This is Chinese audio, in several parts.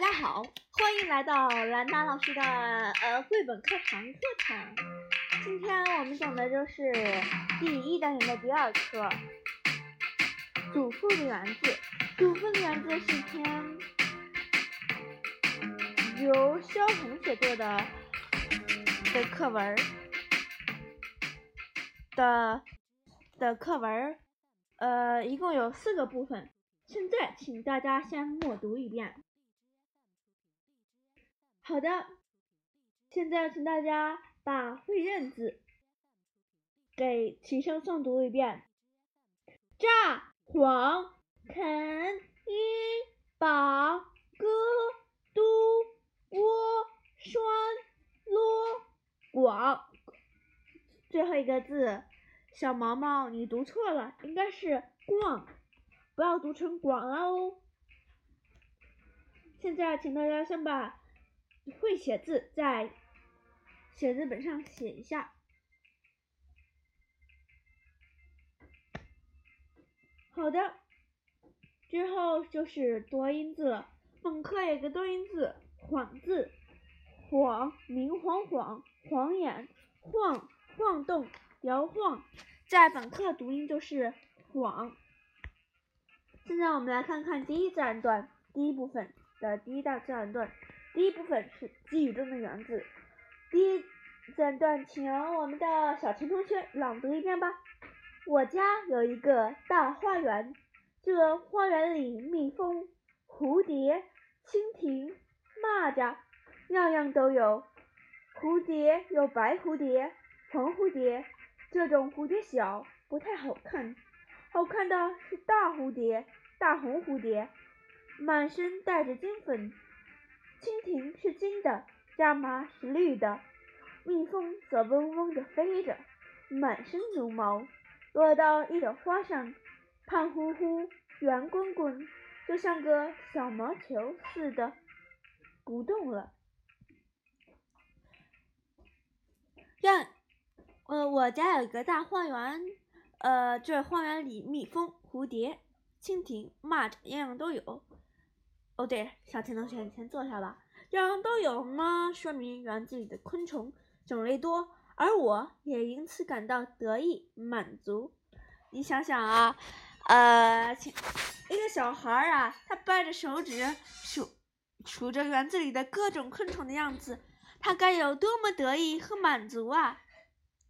大家好，欢迎来到兰达老师的呃绘本课堂课程。今天我们讲的就是第一单元的第二课《祖父的园子》。祖父的园子是一篇由萧红写作的的课文的的课文，呃，一共有四个部分。现在，请大家先默读一遍。好的，现在请大家把会认字给齐声诵读一遍：炸、黄、肯、一、宝、哥、都、窝、栓、啰、广。最后一个字，小毛毛，你读错了，应该是逛。不要读成广了哦。现在，请大家先把会写字在写字本上写一下。好的，之后就是多音字了。本课有个多音字“晃”字，晃，明晃晃，晃眼，晃，晃动，摇晃，在本课读音就是晃。现在我们来看看第一自然段第一部分的第一大自然段。第一部分是寄语中的园子。第一自然段，请我们的小陈同学朗读一遍吧。我家有一个大花园，这花园里蜜蜂、蝴蝶、蜻蜓、蚂蚱，样样都有。蝴蝶有白蝴蝶、黄蝴蝶，这种蝴蝶小，不太好看。好看的是大蝴蝶。大红蝴蝶满身带着金粉，蜻蜓是金的，蚱蜢是绿的，蜜蜂则嗡嗡地飞着，满身绒毛，落到一朵花上，胖乎乎、圆滚滚，就像个小毛球似的，不动了。让，呃，我家有一个大花园，呃，这花园里蜜蜂、蝴蝶。蜻蜓、蚂蚱样样都有。哦，对，小田同学，你先坐下吧。样样都有呢，说明园子里的昆虫种类多，而我也因此感到得意满足。你想想啊，呃，一个小孩啊，他掰着手指数数着园子里的各种昆虫的样子，他该有多么得意和满足啊！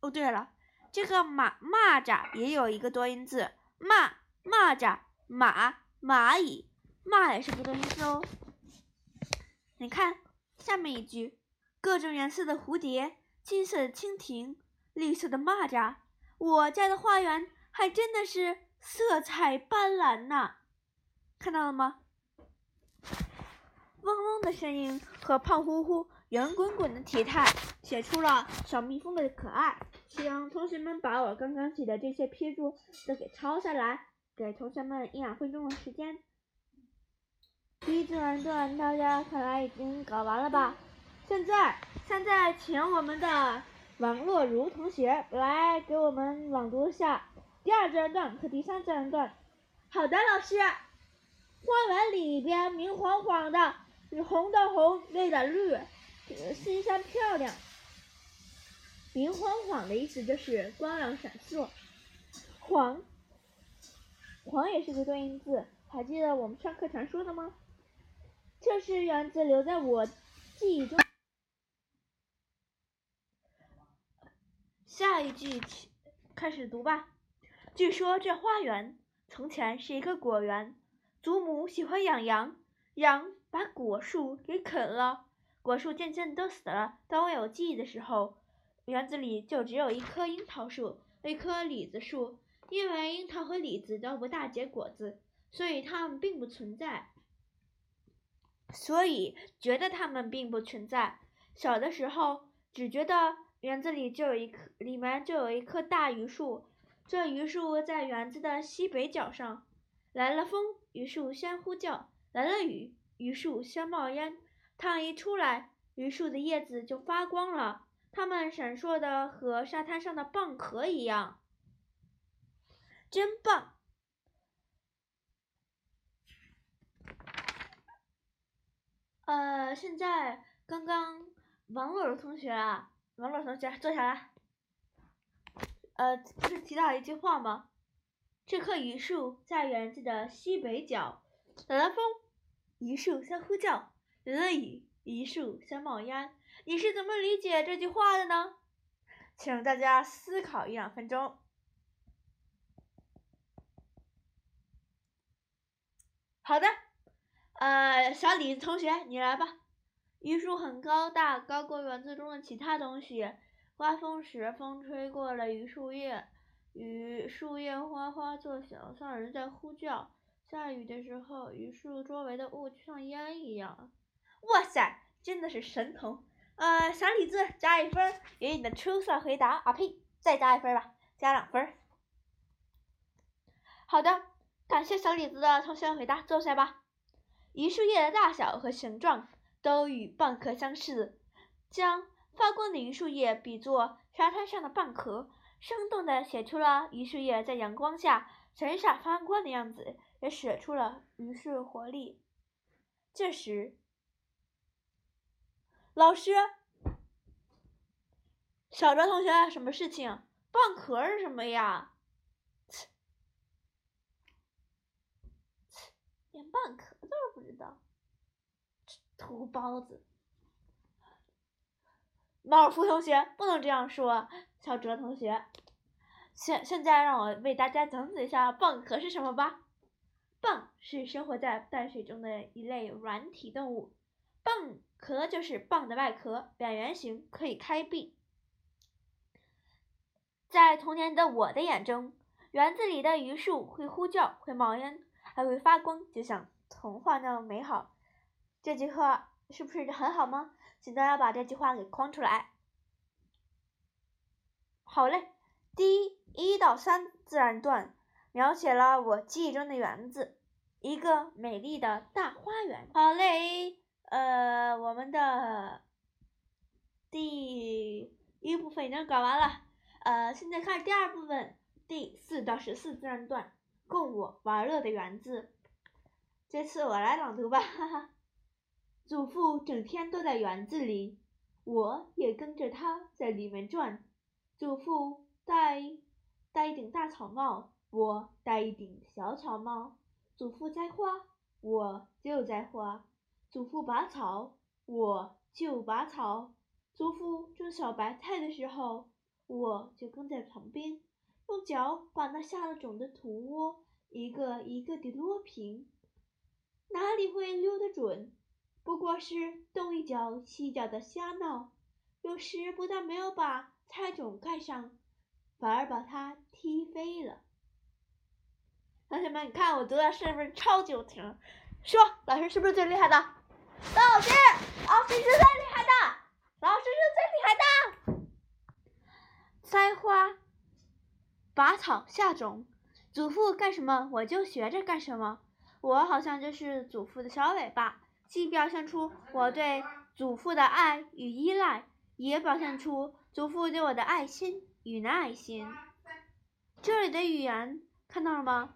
哦，对了，这个蚂蚂蚱也有一个多音字，蚂蚂蚱。马蚂蚁，骂也是个多音字哦。你看下面一句，各种颜色的蝴蝶，金色的蜻蜓，绿色的蚂蚱，我家的花园还真的是色彩斑斓呢。看到了吗？嗡嗡的声音和胖乎乎、圆滚滚的体态，写出了小蜜蜂的可爱。请同学们把我刚刚写的这些批注都给抄下来。给同学们一两分钟的时间。第一自然段大家看来已经搞完了吧？现在，现在请我们的王若如同学来给我们朗读一下第二自然段和第三自然段。好的，老师。花园里边明晃晃的，红的红，绿的绿，新鲜漂亮。明晃晃的意思就是光亮闪烁，黄。黄也是个多音字，还记得我们上课常说的吗？这是园子留在我记忆中。下一句开始读吧。据说这花园从前是一个果园，祖母喜欢养羊，羊把果树给啃了，果树渐渐都死了。当我有记忆的时候，园子里就只有一棵樱桃树，一棵李子树。因为樱桃和李子都不大结果子，所以它们并不存在。所以觉得它们并不存在。小的时候只觉得园子里就有一棵，里面就有一棵大榆树。这榆树在园子的西北角上。来了风，榆树先呼叫；来了雨，榆树先冒烟。太阳一出来，榆树的叶子就发光了，它们闪烁的和沙滩上的蚌壳一样。真棒！呃，现在刚刚王乐同学啊，王乐同学坐下来。呃，不是提到一句话吗？这棵榆树在园子的西北角，打了风，榆树相呼叫；淋了雨，榆树相冒烟。你是怎么理解这句话的呢？请大家思考一两分钟。好的，呃，小李子同学，你来吧。榆树很高大，高过园子中的其他东西。刮风时，风吹过了榆树叶，榆树叶哗哗作响，像人在呼叫。下雨的时候，榆树周围的雾就像烟一样。哇塞，真的是神童！呃，小李子加一分，给你的出色回答。啊呸，再加一分吧，加两分。好的，感谢小李子的同学回答，坐下吧。榆树叶的大小和形状都与蚌壳相似，将。发光的榆树叶比作沙滩上的蚌壳，生动地写出了榆树叶在阳光下闪闪发光的样子，也写出了榆树活力。这时，老师，小哲同学，什么事情？蚌壳是什么呀？连蚌壳都不知道，土包子。马尔福同学不能这样说，小哲同学。现现在让我为大家讲解一下蚌壳是什么吧。蚌是生活在淡水中的一类软体动物，蚌壳就是蚌的外壳，扁圆形，可以开闭。在童年的我的眼中，园子里的榆树会呼叫，会冒烟，还会发光，就像童话那样美好。这句话是不是很好吗？请大家把这句话给框出来。好嘞，第一一到三自然段描写了我记忆中的园子，一个美丽的大花园。好嘞，呃，我们的第一部分已经搞完了，呃，现在看第二部分，第四到十四自然段，供我玩乐的园子。这次我来朗读吧，哈哈。祖父整天都在园子里，我也跟着他在里面转。祖父戴戴一顶大草帽，我戴一顶小草帽。祖父栽花，我就栽花；祖父拔草，我就拔草；祖父种小白菜的时候，我就跟在旁边，用脚把那下了种的土窝一个一个地摞平。哪里会溜得准？不过是东一脚西一脚的瞎闹，有时不但没有把菜种盖上，反而把它踢飞了。同学们，你看我读的是不是超级有听？说，老师是不是最厉害的？老师，老师是最厉害的，老师是最厉害的。栽花、拔草、下种，祖父干什么我就学着干什么。我好像就是祖父的小尾巴。既表现出我对祖父的爱与依赖，也表现出祖父对我的爱心与耐心。这里的语言看到了吗？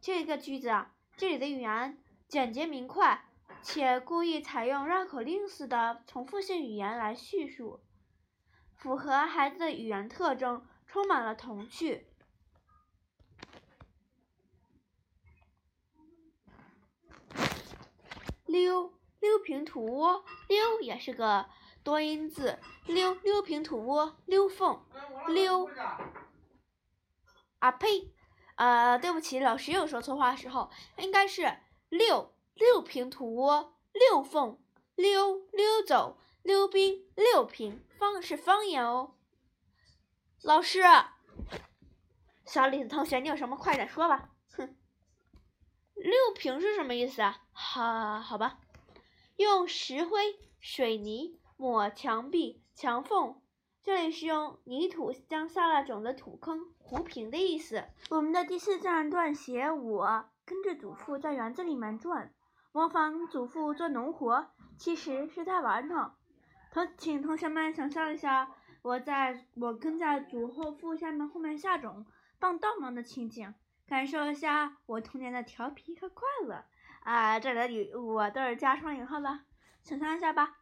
这个句子啊，这里的语言简洁明快，且故意采用绕口令似的重复性语言来叙述，符合孩子的语言特征，充满了童趣。溜。溜平土窝，溜也是个多音字。溜溜平土窝，溜缝，溜。啊呸！呃，对不起，老师又说错话的时候，应该是溜溜平土窝，溜缝，溜溜走，溜冰，溜平，方是方言哦。老师，小李子同学，你有什么快点说吧。哼，六平是什么意思啊？好，好吧。用石灰、水泥抹墙壁、墙缝，这里是用泥土将下了种的土坑糊平的意思。我们的第四自然段写我跟着祖父在园子里面转，模仿祖父做农活，其实是在玩呢。同请同学们想象一下，我在我跟在祖后父下面后面下种、帮倒忙的情景，感受一下我童年的调皮和快乐。啊，这里我都是加双引号的，想象一下吧。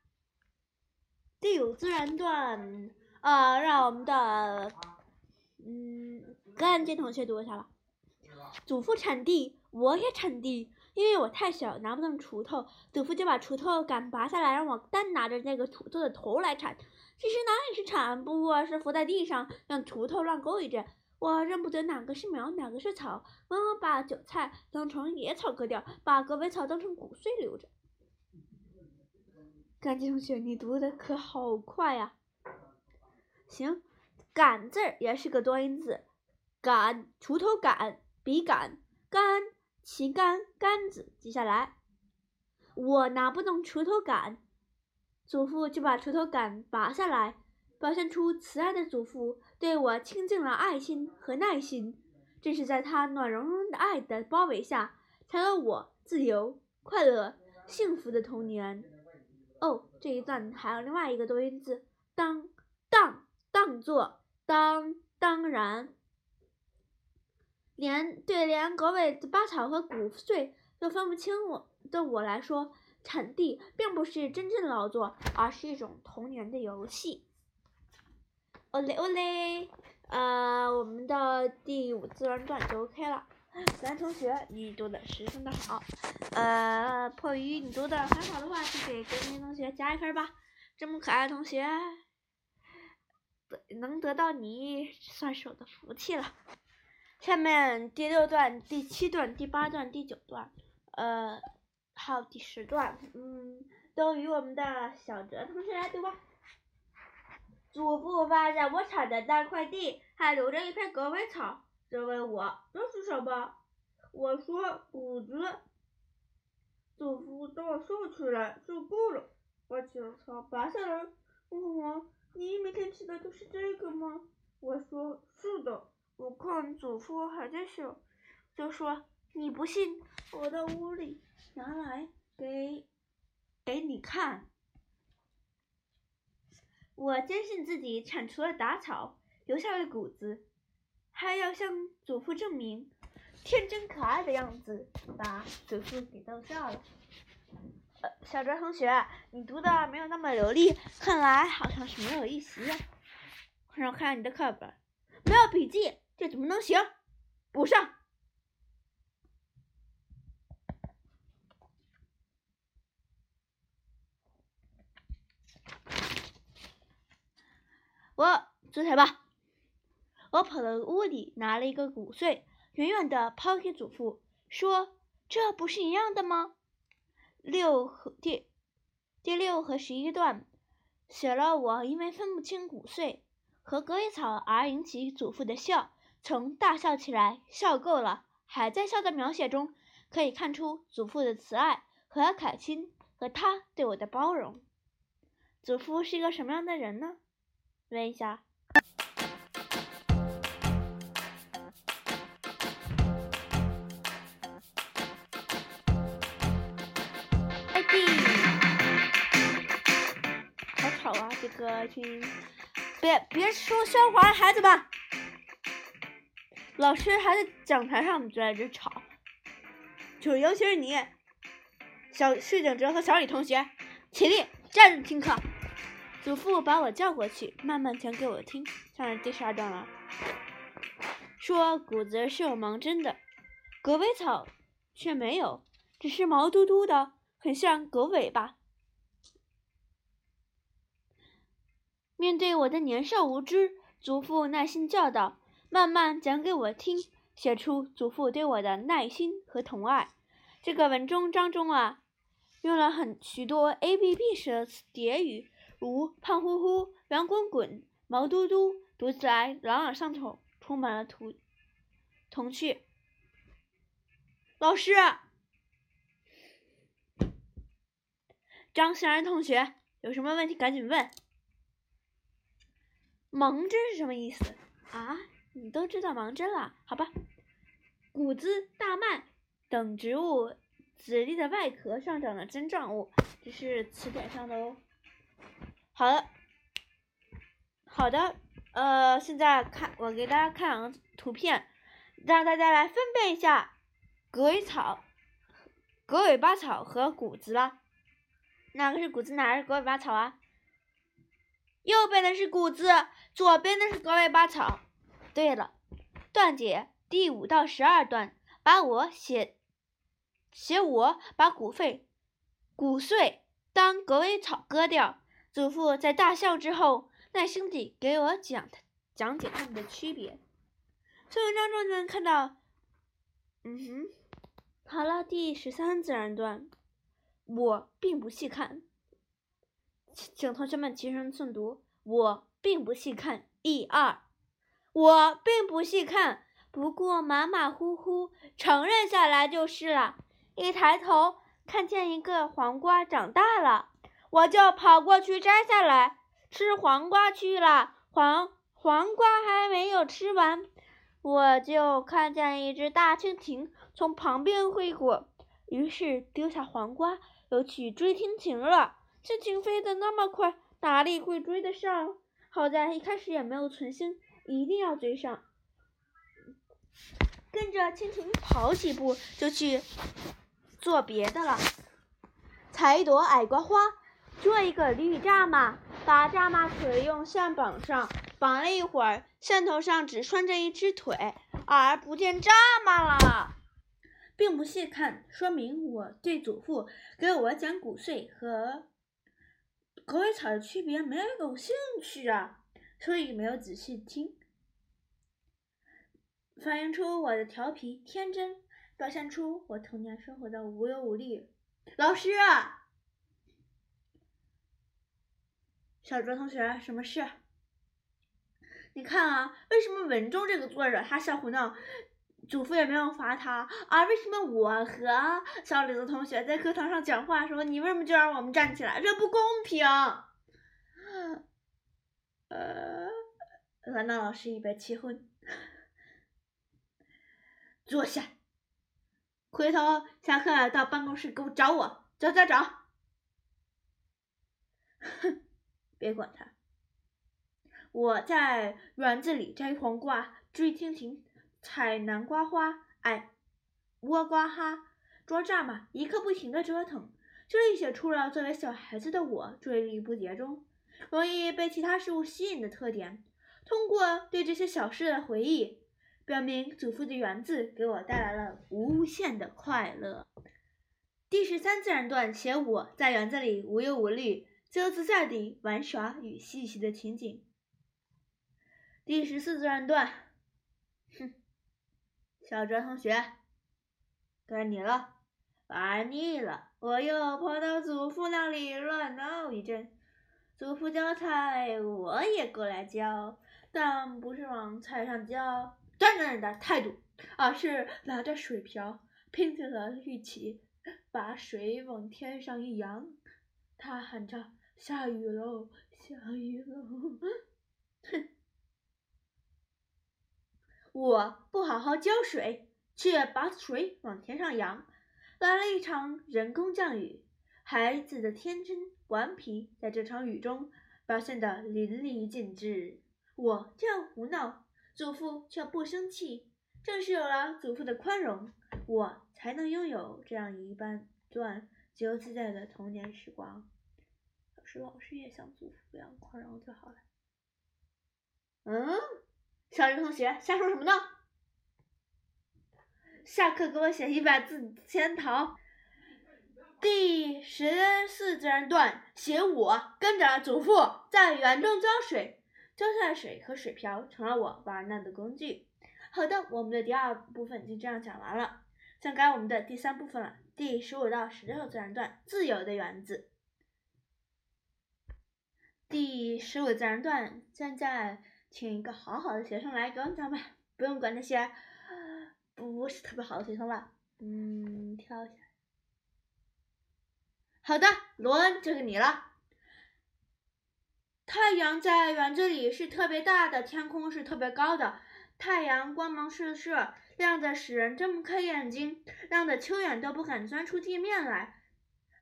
第五自然段，呃，让我们的嗯干净同学读一下吧。祖父铲地，我也铲地。因为我太小，拿不动锄头，祖父就把锄头杆拔下来，让我单拿着那个锄头的头来铲。其实哪里是铲，不过是伏在地上，让锄头乱勾一着。我认不得哪个是苗，哪个是草。妈妈把韭菜当成野草割掉，把狗尾草当成谷穗留着。干净同学，你读的可好快呀！行，杆字也是个多音字，杆，锄头杆，笔杆，杆。旗杆杆子记下来，我拿不动锄头杆，祖父就把锄头杆拔下来，表现出慈爱的祖父对我倾尽了爱心和耐心。正是在他暖融融的爱的包围下，才有我自由、快乐、幸福的童年。哦，这一段还有另外一个多音字，当当当做当当然。连对连狗尾巴草和谷穗都分不清我的我来说，铲地并不是真正劳作，而是一种童年的游戏。哦嘞哦嘞，呃，我们的第五自然段就 OK 了。蓝同学，你读的十分的好。呃，迫于你读的很好的话，就给格林同学加一分吧。这么可爱的同学，得能得到你算是我的福气了。下面第六段、第七段、第八段、第九段，呃，还有第十段，嗯，都由我们的小哲同学来读吧。祖父发现我铲的那块地还留着一片狗尾草，就问我这是什么？我说谷子。祖父等我收起来就够了，把青草拔下来，问我你每天吃的都是这个吗？我说是的。我看祖父还在笑，就说：“你不信，我到屋里拿来给给你看。”我坚信自己铲除了杂草，留下了谷子，还要向祖父证明，天真可爱的样子把祖父给逗笑了。呃，小哲同学，你读的没有那么流利，看来好像是没有预习呀。让我看看你的课本，没有笔记。这怎么能行？补上！我坐下吧。我跑到屋里，拿了一个谷穗，远远的抛给祖父，说：“这不是一样的吗？”六和第第六和十一段写了我因为分不清谷穗和割尾草而引起祖父的笑。从大笑起来，笑够了，还在笑的描写中，可以看出祖父的慈爱和凯心，和他对我的包容。祖父是一个什么样的人呢？问一下。哎弟，好吵啊！这个群，别别说喧哗，孩子们。老师还在讲台上，就在这吵，就尤其是你，小市井哲和小李同学，起立，站着听课。祖父把我叫过去，慢慢讲给我听。上面第十二段了，说谷子是有芒针的，狗尾草却没有，只是毛嘟嘟的，很像狗尾巴。面对我的年少无知，祖父耐心教导。慢慢讲给我听，写出祖父对我的耐心和疼爱。这个文中章中啊，用了很许多 A B B 式的叠语，如胖乎乎、圆滚滚、毛嘟嘟，读起来朗朗上口，充满了童童趣。老师，张欣然同学有什么问题赶紧问。盲针是什么意思啊？你都知道芒针了，好吧？谷子、大麦等植物籽粒的外壳上长的针状物，这是词典上的哦。好的，好的，呃，现在看我给大家看两个图片，让大家来分辨一下狗尾草、狗尾巴草和谷子啦。哪个是谷子，哪个是狗尾巴草啊？右边的是谷子，左边的是狗尾巴草。对了，段解第五到十二段，把我写写我把谷穗谷穗当狗尾草割掉。祖父在大笑之后，耐心地给我讲讲解他们的区别。从文章中就能看到，嗯哼，好了，第十三自然段，我并不细看，请同学们齐声诵读：我并不细看。一二，我并不细看，不过马马虎虎承认下来就是了。一抬头看见一个黄瓜长大了。我就跑过去摘下来吃黄瓜去了。黄黄瓜还没有吃完，我就看见一只大蜻蜓从旁边飞过，于是丢下黄瓜，又去追蜻蜓了。蜻蜓飞得那么快，哪里会追得上？好在一开始也没有存心一定要追上，跟着蜻蜓跑几步就去做别的了，采一朵矮瓜花。做一个绿蚱蜢，把蚱蜢腿用线绑上，绑了一会儿，线头上只拴着一只腿，而不见蚱蜢了。并不细看，说明我对祖父给我讲谷穗和狗尾草的区别没有兴趣啊，所以没有仔细听，反映出我的调皮天真，表现出我童年生活的无忧无虑。老师。小卓同学，什么事？你看啊，为什么文中这个作者他瞎胡闹，祖父也没有罚他，而为什么我和小李子同学在课堂上讲话的时候，你为什么就让我们站起来？这不公平！呃，难道老师一边气昏？坐下，回头下课到办公室给我找我，找找找！哼。别管他，我在园子里摘黄瓜、追蜻蜓、采南瓜花、哎，倭瓜哈、捉蚱蜢，一刻不停的折腾。这里写出了作为小孩子的我注意力不集中、容易被其他事物吸引的特点。通过对这些小事的回忆，表明祖父的园子给我带来了无限的快乐。第十三自然段写我在园子里无忧无虑。自由自在地玩耍与嬉戏的情景。第十四自然段，哼，小哲同学，该你了。玩腻了，我又跑到祖父那里乱闹一阵。祖父教菜，我也过来教，但不是往菜上浇端着的态度，而是拿着水瓢，拼尽了力气，把水往天上一扬。他喊着。下雨喽，下雨喽！哼，我不好好浇水，却把水往天上扬，来了一场人工降雨。孩子的天真顽皮在这场雨中表现得淋漓尽致。我这样胡闹，祖父却不生气。正是有了祖父的宽容，我才能拥有这样一半段自由自在的童年时光。是老师也像祖父一样宽容就好了。嗯，小鱼同学瞎说什么呢？下课给我写一百字检讨。第十四自然段写我跟着祖父在园中浇水，浇下的水和水瓢成了我玩闹的工具。好的，我们的第二部分就这样讲完了，现在该我们的第三部分了。第十五到十六自然段自由的园子。第十五自然段，现在请一个好好的学生来给我讲吧，不用管那些不是特别好的学生了。嗯，跳一下。好的，罗恩，就是你了。太阳在园子里是特别大的，天空是特别高的，太阳光芒四射，亮的使人睁不开眼睛，亮的秋远都不敢钻出地面来，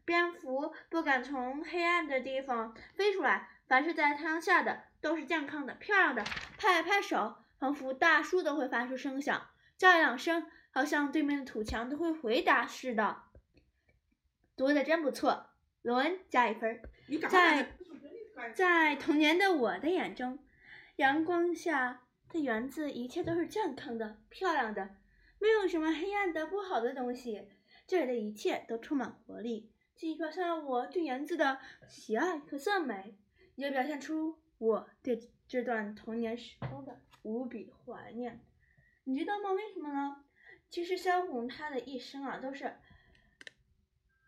蝙蝠不敢从黑暗的地方飞出来。凡是在太阳下的都是健康的、漂亮的，拍拍手，仿佛大树都会发出声响，叫两声，好像对面的土墙都会回答似的。读的真不错，罗恩加一分。在在童年的我的眼中，阳光下的园子一切都是健康的、漂亮的，没有什么黑暗的、不好的东西。这里的一切都充满活力，既表现了我对园子的喜爱和赞美，也表现出我对这段童年时光的无比怀念。你知道吗？为什么呢？其实萧红她的一生啊，都是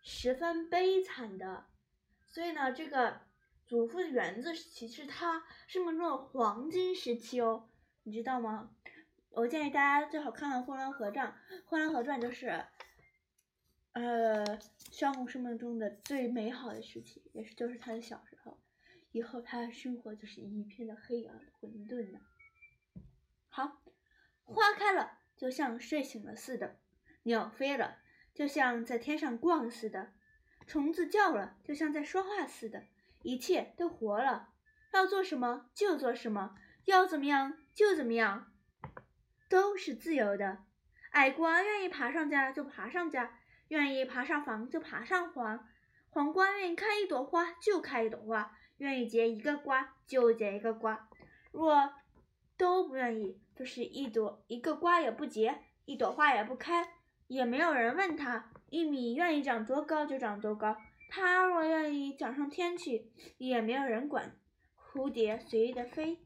十分悲惨的。所以呢，这个祖父的园子其实他生命中的黄金时期哦，你知道吗？我建议大家最好看看《呼兰河传》，《呼兰河传》就是，呃，萧红生命中的最美好的时期，也是就是他的小时候，以后他的生活就是一片的黑暗混沌的。好，花开了就像睡醒了似的，鸟飞了就像在天上逛似的。虫子叫了，就像在说话似的，一切都活了。要做什么就做什么，要怎么样就怎么样，都是自由的。矮瓜愿意爬上家就爬上家，愿意爬上房就爬上房。黄瓜愿意开一朵花就开一朵花，愿意结一个瓜就结一个瓜。若都不愿意，就是一朵一个瓜也不结，一朵花也不开，也没有人问他。玉米愿意长多高就长多高，它若愿意长上天去，也没有人管。蝴蝶随意的飞，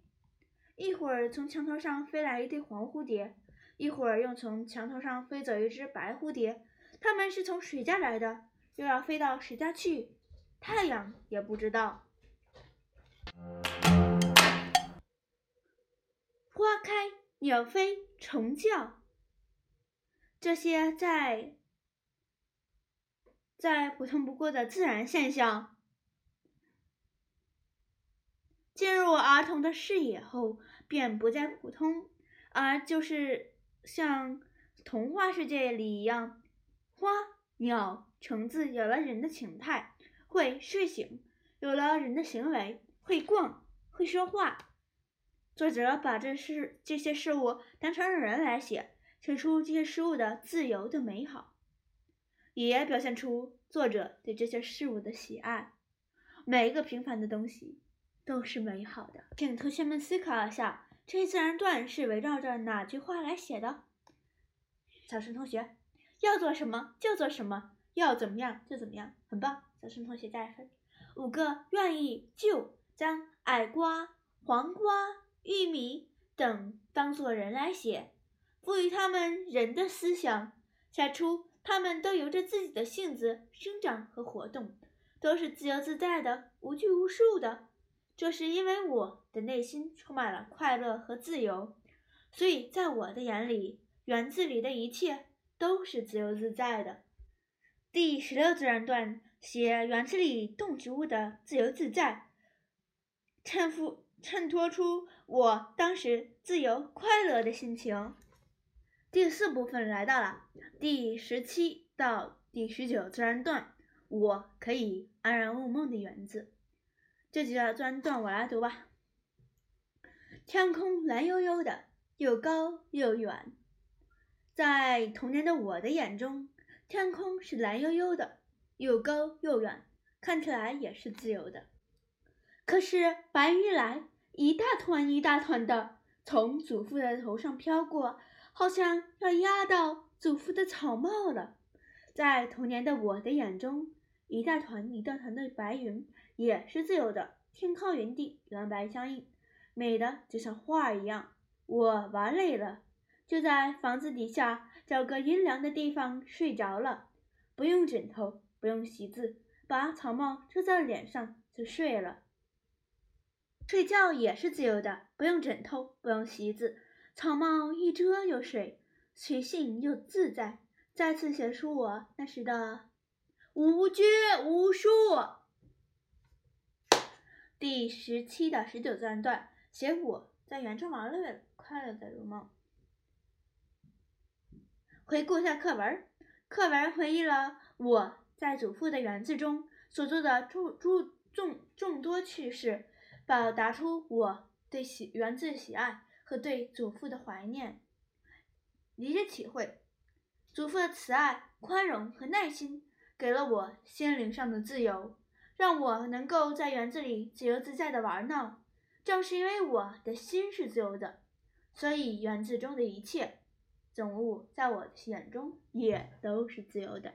一会儿从墙头上飞来一对黄蝴蝶，一会儿又从墙头上飞走一只白蝴蝶。它们是从谁家来的，又要飞到谁家去？太阳也不知道。花开，鸟飞，虫叫，这些在。再普通不过的自然现象，进入儿童的视野后，便不再普通，而就是像童话世界里一样，花、鸟、虫子有了人的形态，会睡醒，有了人的行为，会逛，会说话。作者把这事这些事物当成人来写，写出这些事物的自由的美好。也表现出作者对这些事物的喜爱。每一个平凡的东西都是美好的。请同学们思考一下，这一自然段是围绕着哪句话来写的？小陈同学，要做什么就做什么，要怎么样就怎么样，很棒。小陈同学加一分。五个愿意就将矮瓜、黄瓜、玉米等当做人来写，赋予他们人的思想，写出。他们都由着自己的性子生长和活动，都是自由自在的、无拘无束的。这是因为我的内心充满了快乐和自由，所以在我的眼里，园子里的一切都是自由自在的。第十六自然段写园子里动植物的自由自在，衬付衬托出我当时自由快乐的心情。第四部分来到了第十七到第十九自然段，我可以安然入梦的园子。这几个自然段我来读吧。天空蓝悠悠的，又高又远。在童年的我的眼中，天空是蓝悠悠的，又高又远，看起来也是自由的。可是白云来，一大团一大团的从祖父的头上飘过。好像要压到祖父的草帽了。在童年的我的眼中，一大团一大团的白云也是自由的，天高云低，蓝白相映，美的就像画一样。我玩累了，就在房子底下找个阴凉的地方睡着了，不用枕头，不用席子，把草帽遮在脸上就睡了。睡觉也是自由的，不用枕头，不用席子。草帽一遮又睡，随性又自在，再次写出我那时的无拘无束。第十七到十九自然段写我在园中玩乐，快乐的如梦。回顾一下课文，课文回忆了我在祖父的园子中所做的诸诸众众多趣事，表达出我对喜园子喜爱和对祖父的怀念。理解体会，祖父的慈爱、宽容和耐心，给了我心灵上的自由，让我能够在园子里自由自在的玩闹。正是因为我的心是自由的，所以园子中的一切总务在我的眼中也都是自由的。